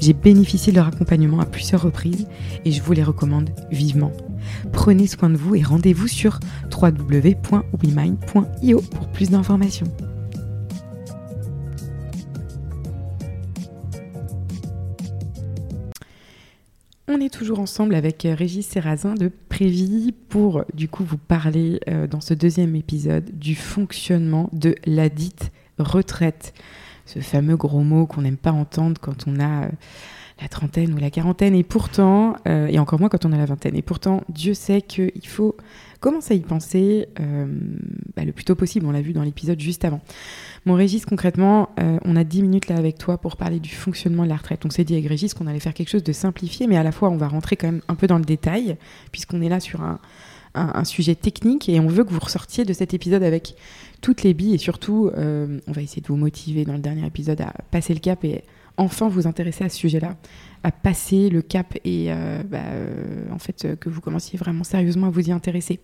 J'ai bénéficié de leur accompagnement à plusieurs reprises et je vous les recommande vivement. Prenez soin de vous et rendez-vous sur www.wemind.io pour plus d'informations. On est toujours ensemble avec Régis Serrazin de Prévi pour du coup vous parler euh, dans ce deuxième épisode du fonctionnement de la dite retraite ce fameux gros mot qu'on n'aime pas entendre quand on a euh, la trentaine ou la quarantaine, et pourtant, euh, et encore moins quand on a la vingtaine, et pourtant, Dieu sait qu'il faut commencer à y penser euh, bah, le plus tôt possible, on l'a vu dans l'épisode juste avant. Mon Régis, concrètement, on a 10 minutes là avec toi pour parler du fonctionnement de la retraite. On s'est dit avec Régis qu'on allait faire quelque chose de simplifié, mais à la fois on va rentrer quand même un peu dans le détail, puisqu'on est là sur un, un, sujet technique et on veut que vous ressortiez de cet épisode avec toutes les billes et surtout, euh, on va essayer de vous motiver dans le dernier épisode à passer le cap et enfin vous intéresser à ce sujet-là, à passer le cap et euh, bah, euh, en fait que vous commenciez vraiment sérieusement à vous y intéresser.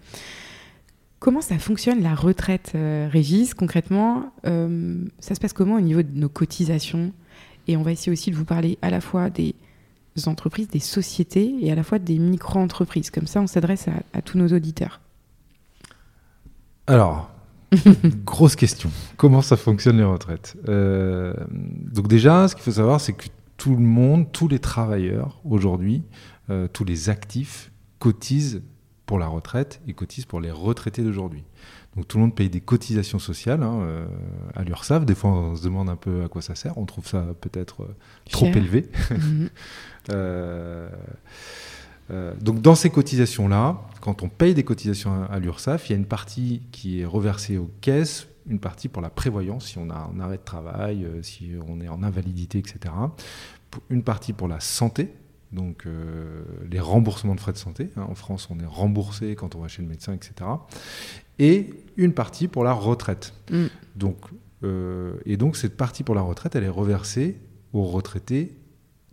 Comment ça fonctionne la retraite, Régis Concrètement, ça se passe comment au niveau de nos cotisations? Et on va essayer aussi de vous parler à la fois des entreprises, des sociétés et à la fois des micro-entreprises. Comme ça, on s'adresse à, tous nos auditeurs. Alors, grosse question. Comment ça fonctionne les retraites? Euh, Donc déjà, ce qu'il faut savoir, c'est que tout le monde, tous les travailleurs aujourd'hui, euh, tous les actifs cotisent pour la retraite et cotisent pour les retraités d'aujourd'hui. Donc tout le monde paye des cotisations sociales hein, euh, à l'URSSAF. Des fois, on se demande un peu à quoi ça sert. On trouve ça peut-être trop élevé. Mhm. Euh, euh, donc dans ces cotisations-là, quand on paye des cotisations à, l'URSSAF, il y a une partie qui est reversée aux caisses, une partie pour la prévoyance, si on a un arrêt de travail, euh, si on est en invalidité, etc. Une partie pour la santé, donc les remboursements de frais de santé. Hein. en France, on est remboursé quand on va chez le médecin, etc. Et une partie pour la retraite. Mm. Donc, et donc cette partie pour la retraite, elle est reversée aux retraités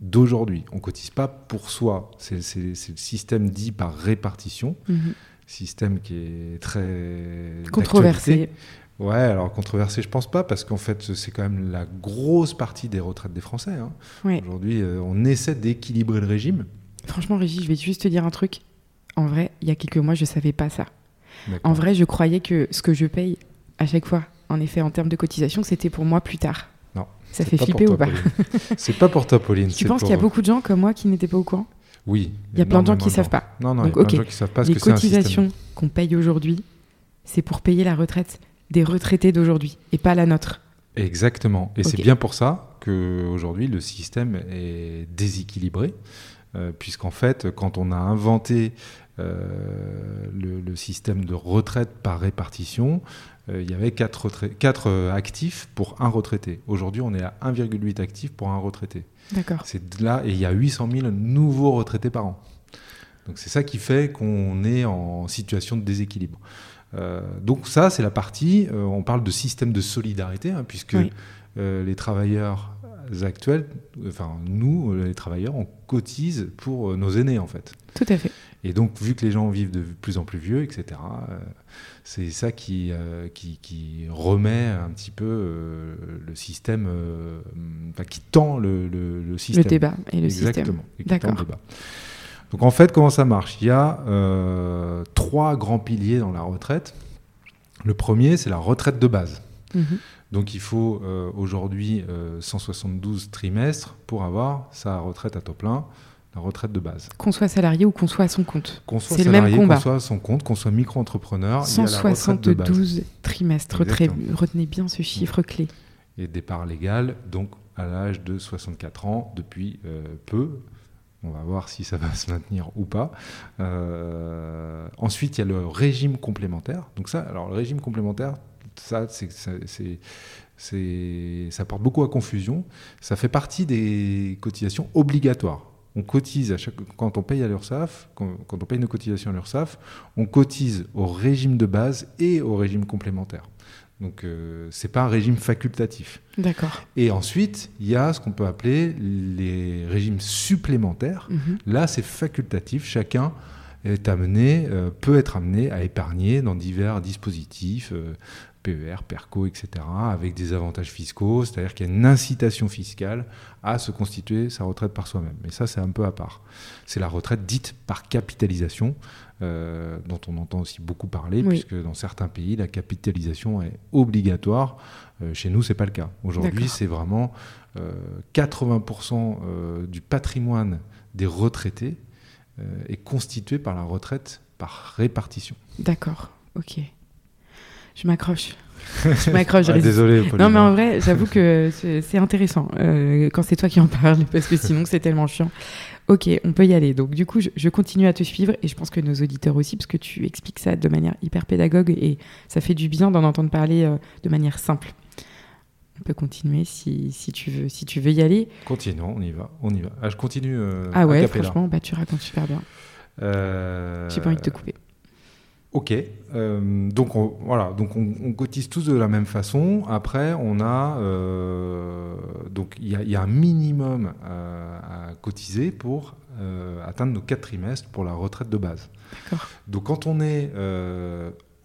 d'aujourd'hui. On cotise pas pour soi. C'est le système dit par répartition, mhm. système qui est très controversé. Ouais, alors controversé, je pense pas, parce qu'en fait, c'est quand même la grosse partie des retraites des Français. Hein. Aujourd'hui, euh, on essaie d'équilibrer le régime. Franchement, Régis, je vais juste te dire un truc. En vrai, il y a quelques mois, je savais pas ça. En vrai, je croyais que ce que je paye à chaque fois, en effet, en termes de cotisation, c'était pour moi plus tard. Ça fait flipper ou pas C'est pas pour toi, Pauline. Tu penses qu'il y a beaucoup de gens comme moi qui n'étaient pas au courant? Oui. Il y a plein de gens qui ne savent pas. Non, non, il y a plein de gens qui savent pas ce Les cotisations qu'on paye aujourd'hui, c'est pour payer la retraite des retraités d'aujourd'hui et pas la nôtre. Exactement. Et c'est bien pour ça qu'aujourd'hui, le système est déséquilibré. Euh, puisqu'en fait, quand on a inventé euh, le, système de retraite par répartition, euh, il y avait 4, 4 euh, actifs pour un retraité. Aujourd'hui, on est à 1,8 actifs pour un retraité. D'accord. C'est là, et il y a 800 000 nouveaux retraités par an. Donc c'est ça qui fait qu'on est en situation de déséquilibre. Euh, donc ça, c'est la partie, on parle de système de solidarité, hein, puisque les travailleurs actuels, enfin nous, les travailleurs, on cotise pour nos aînés en fait. Tout à fait. Et donc, vu que les gens vivent de plus en plus vieux, etc., euh, c'est ça qui, euh, qui, qui, remet un petit peu euh, le système, enfin, qui tend le, le, système. Le débat et le Exactement, système. D'accord. Donc, en fait, comment ça marche? Il y a trois grands piliers dans la retraite. Le premier, c'est la retraite de base. Mhm. Donc il faut euh, aujourd'hui euh, 172 trimestres pour avoir sa retraite à taux plein, la retraite de base. Qu'on soit salarié ou qu'on soit à son compte. Qu'on soit C'est le même salarié, combat. qu'on soit à son compte, qu'on soit micro-entrepreneur, il y a la retraite de base. 172 trimestres. Retenez, bien ce chiffre clé. Et départ légal, donc à l'âge de 64 ans, depuis euh, peu. On va voir si ça va se maintenir ou pas. Euh, ensuite, il y a le régime complémentaire. Donc ça, alors le régime complémentaire, ça, c'est, c'est- c'est- c'est- ça porte beaucoup à confusion. Ça fait partie des cotisations obligatoires. On cotise à chaque, quand on paye à l'URSSAF, quand, quand on paye nos cotisations à l'URSSAF, on cotise au régime de base et au régime complémentaire. Donc euh, c'est pas un régime facultatif. D'accord. Et ensuite, il y a ce qu'on peut appeler les régimes supplémentaires. Mhm. Là, c'est facultatif. Chacun est amené, euh, peut être amené à épargner dans divers dispositifs, euh, PER, PERCO, etc., avec des avantages fiscaux, c'est-à-dire qu'il y a une incitation fiscale à se constituer sa retraite par soi-même. Mais ça, c'est un peu à part. C'est la retraite dite par capitalisation, euh, dont on entend aussi beaucoup parler, Oui. puisque dans certains pays, la capitalisation est obligatoire. Euh, chez nous, c'est pas le cas. Aujourd'hui, c'est vraiment euh, 80% euh, du patrimoine des retraités est constitué par la retraite par répartition. D'accord. Ok. Je m'accroche. Je m'accroche. Ah, désolé, Pauline. Non, mais en vrai, j'avoue que c'est intéressant euh, quand c'est toi qui en parles, parce que sinon c'est tellement chiant. Ok, on peut y aller. Donc, du coup, je, je continue à te suivre et je pense que nos auditeurs aussi, parce que tu expliques ça de manière hyper pédagogue et ça fait du bien d'en entendre parler euh, de manière simple. On peut continuer si, si, tu veux, si tu veux y aller. Continuons, on y va, on y va. Ah, je continue. euh, ah ouais, franchement, bah, tu racontes super bien. J'ai pas envie de te couper. Ok, euh, donc on, voilà, donc on, on cotise tous de la même façon. Après, on a euh, donc il y, a- il y a un minimum euh, à cotiser pour euh, atteindre nos quatre trimestres pour la retraite de base. Donc quand on est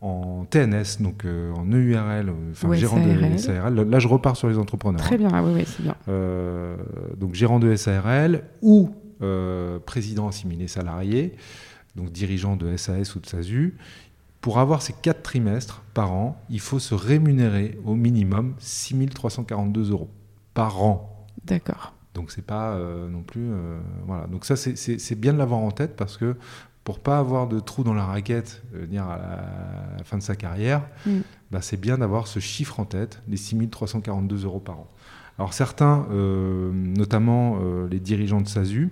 en TNS, donc euh, en EURL, euh, enfin gérant SARL. de SARL, là je repars sur les entrepreneurs. Très hein. bien, ah ouais, ouais, c'est bien. Euh, donc gérant de SARL ou euh, président assimilé salarié, donc dirigeant de SAS ou de SASU, pour avoir ces quatre trimestres par an, il faut se rémunérer au minimum 6 342 euros par an. D'accord. Donc c'est pas euh, non plus euh, voilà. Donc ça c'est- bien de l'avoir en tête parce que pour pas avoir de trou dans la raquette, euh, dire à la, à la fin de sa carrière, Mm. bah, c'est bien d'avoir ce chiffre en tête, les 6 342 euros par an. Alors certains, euh, notamment les dirigeants de SASU,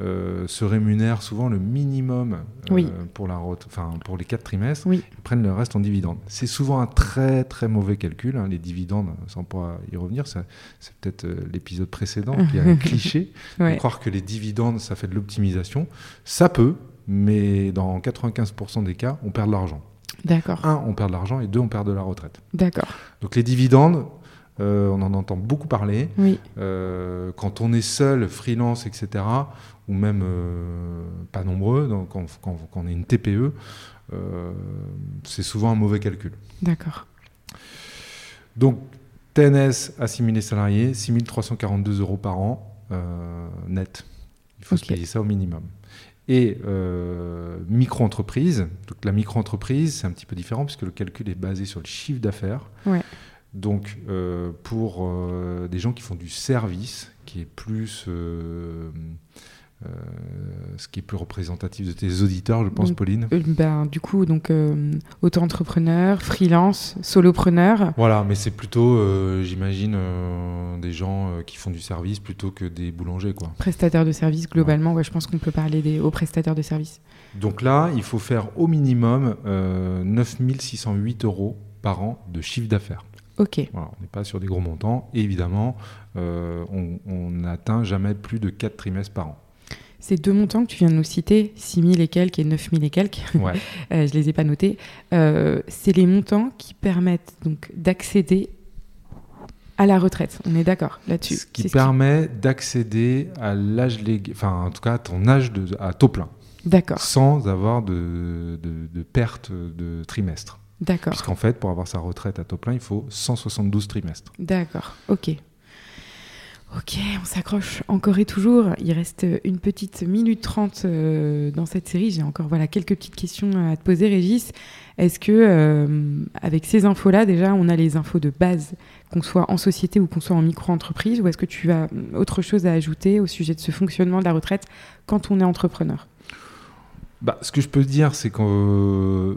euh, se rémunèrent souvent le minimum euh, Oui. pour, la, enfin, pour les quatre trimestres, Oui. ils prennent le reste en dividendes. C'est souvent un très très mauvais calcul, hein, les dividendes, sans pouvoir y revenir, c'est peut-être euh, l'épisode précédent qui a un cliché, de Ouais. croire que les dividendes, ça fait de l'optimisation. Ça peut, mais dans 95% des cas, on perd de l'argent. D'accord. Un, on perd de l'argent, et deux, on perd de la retraite. D'accord. Donc les dividendes, euh, on en entend beaucoup parler. Oui. Euh, quand on est seul, freelance, etc., ou même euh, pas nombreux, donc quand, quand- quand on est une TPE, euh, c'est souvent un mauvais calcul. D'accord. Donc TNS assimilé salarié, 6342 euros par an euh, net. Il faut se payer ça au minimum. Et euh, micro-entreprise, donc la micro-entreprise, c'est un petit peu différent puisque le calcul est basé sur le chiffre d'affaires. Ouais. Donc euh, pour euh, des gens qui font du service, qui est plus euh, ce qui est plus représentatif de tes auditeurs, je pense, Donc, Pauline. Euh, ben, du coup, donc euh, auto-entrepreneur, freelance, solopreneur. Voilà, mais c'est plutôt, euh, j'imagine, des gens qui font du service plutôt que des boulangers, quoi. Prestataire de service, globalement, ouais, je pense qu'on peut parler des hauts prestataires de service. Donc là, il faut faire au minimum euh, 9608 euros par an de chiffre d'affaires. Ok, Voilà, on n'est pas sur des gros montants. Et évidemment, on n'atteint jamais plus de 4 trimestres par an. Ces deux montants que tu viens de nous citer, 6 000 et quelques et 9 000 et quelques, Ouais. euh, je les ai pas notés, euh, c'est les montants qui permettent donc d'accéder à la retraite. On est d'accord là-dessus. Ce qui permet d'accéder à l'âge légal, enfin en tout cas à ton âge de, à taux plein, D'accord, sans avoir de, de, de perte de trimestre. d'accord, Puisqu'en fait, pour avoir sa retraite à taux plein, il faut 172 trimestres. d'accord, ok. Ok, on s'accroche encore et toujours. Il reste une petite minute trente euh, dans cette série. J'ai encore voilà, quelques petites questions à te poser, Régis. Est-ce que, euh, avec ces infos-là, déjà, on a les infos de base, qu'on soit en société ou qu'on soit en micro-entreprise, ou est-ce que tu as autre chose à ajouter au sujet de ce fonctionnement de la retraite quand on est entrepreneur? Bah, Ce que je peux dire, c'est que euh,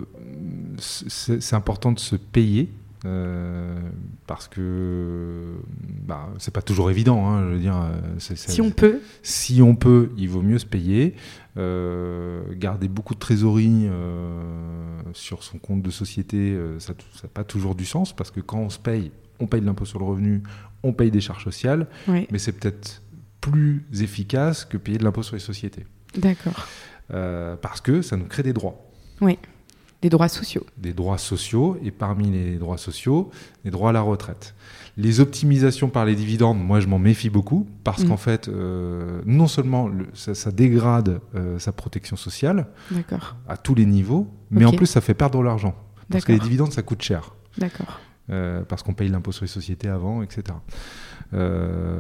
c'est important de se payer euh, parce que bah, c'est pas toujours évident. Hein, je veux dire, euh, si on peut, si on peut, il vaut mieux se payer. Euh, garder beaucoup de trésorerie sur son compte de société, ça n'a pas toujours du sens parce que quand on se paye, on paye de l'impôt sur le revenu, on paye des charges sociales, mais c'est peut-être plus efficace que payer de l'impôt sur les sociétés. D'accord. parce que ça nous crée des droits. Oui. Des droits sociaux. Des droits sociaux, et parmi les droits sociaux, les droits à la retraite. Les optimisations par les dividendes, moi je m'en méfie beaucoup, parce qu'en mm. fait, euh, non seulement ça, dégrade euh, sa protection sociale à tous les niveaux, mais en plus ça fait perdre de l'argent. Parce que les dividendes, ça coûte cher. D'accord. Euh, parce qu'on paye l'impôt sur les sociétés avant, etc. Euh,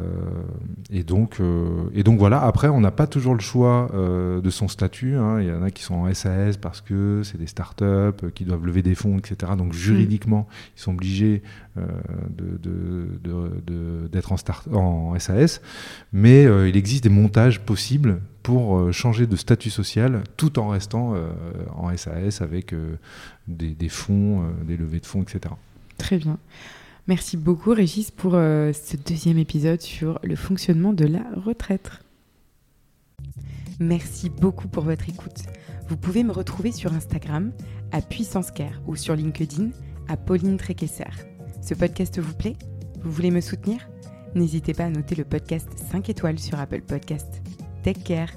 et, donc, euh, et donc voilà, après, on n'a pas toujours le choix de son statut. Hein. Il y en a qui sont en SAS parce que c'est des startups qui doivent lever des fonds, etc. Donc juridiquement, ils sont obligés d'être de, de, en, en SAS. Mais il existe des montages possibles pour changer de statut social tout en restant en SAS avec des, des, fonds, des levées de fonds, etc. Très bien. Merci beaucoup Régis pour euh, ce deuxième épisode sur le fonctionnement de la retraite. Merci beaucoup pour votre écoute. Vous pouvez me retrouver sur Instagram à Puissance Care ou sur LinkedIn à Pauline Tréquesser. Ce podcast vous plaît? Vous voulez me soutenir? N'hésitez pas à noter le podcast 5 étoiles sur Apple Podcast. Take care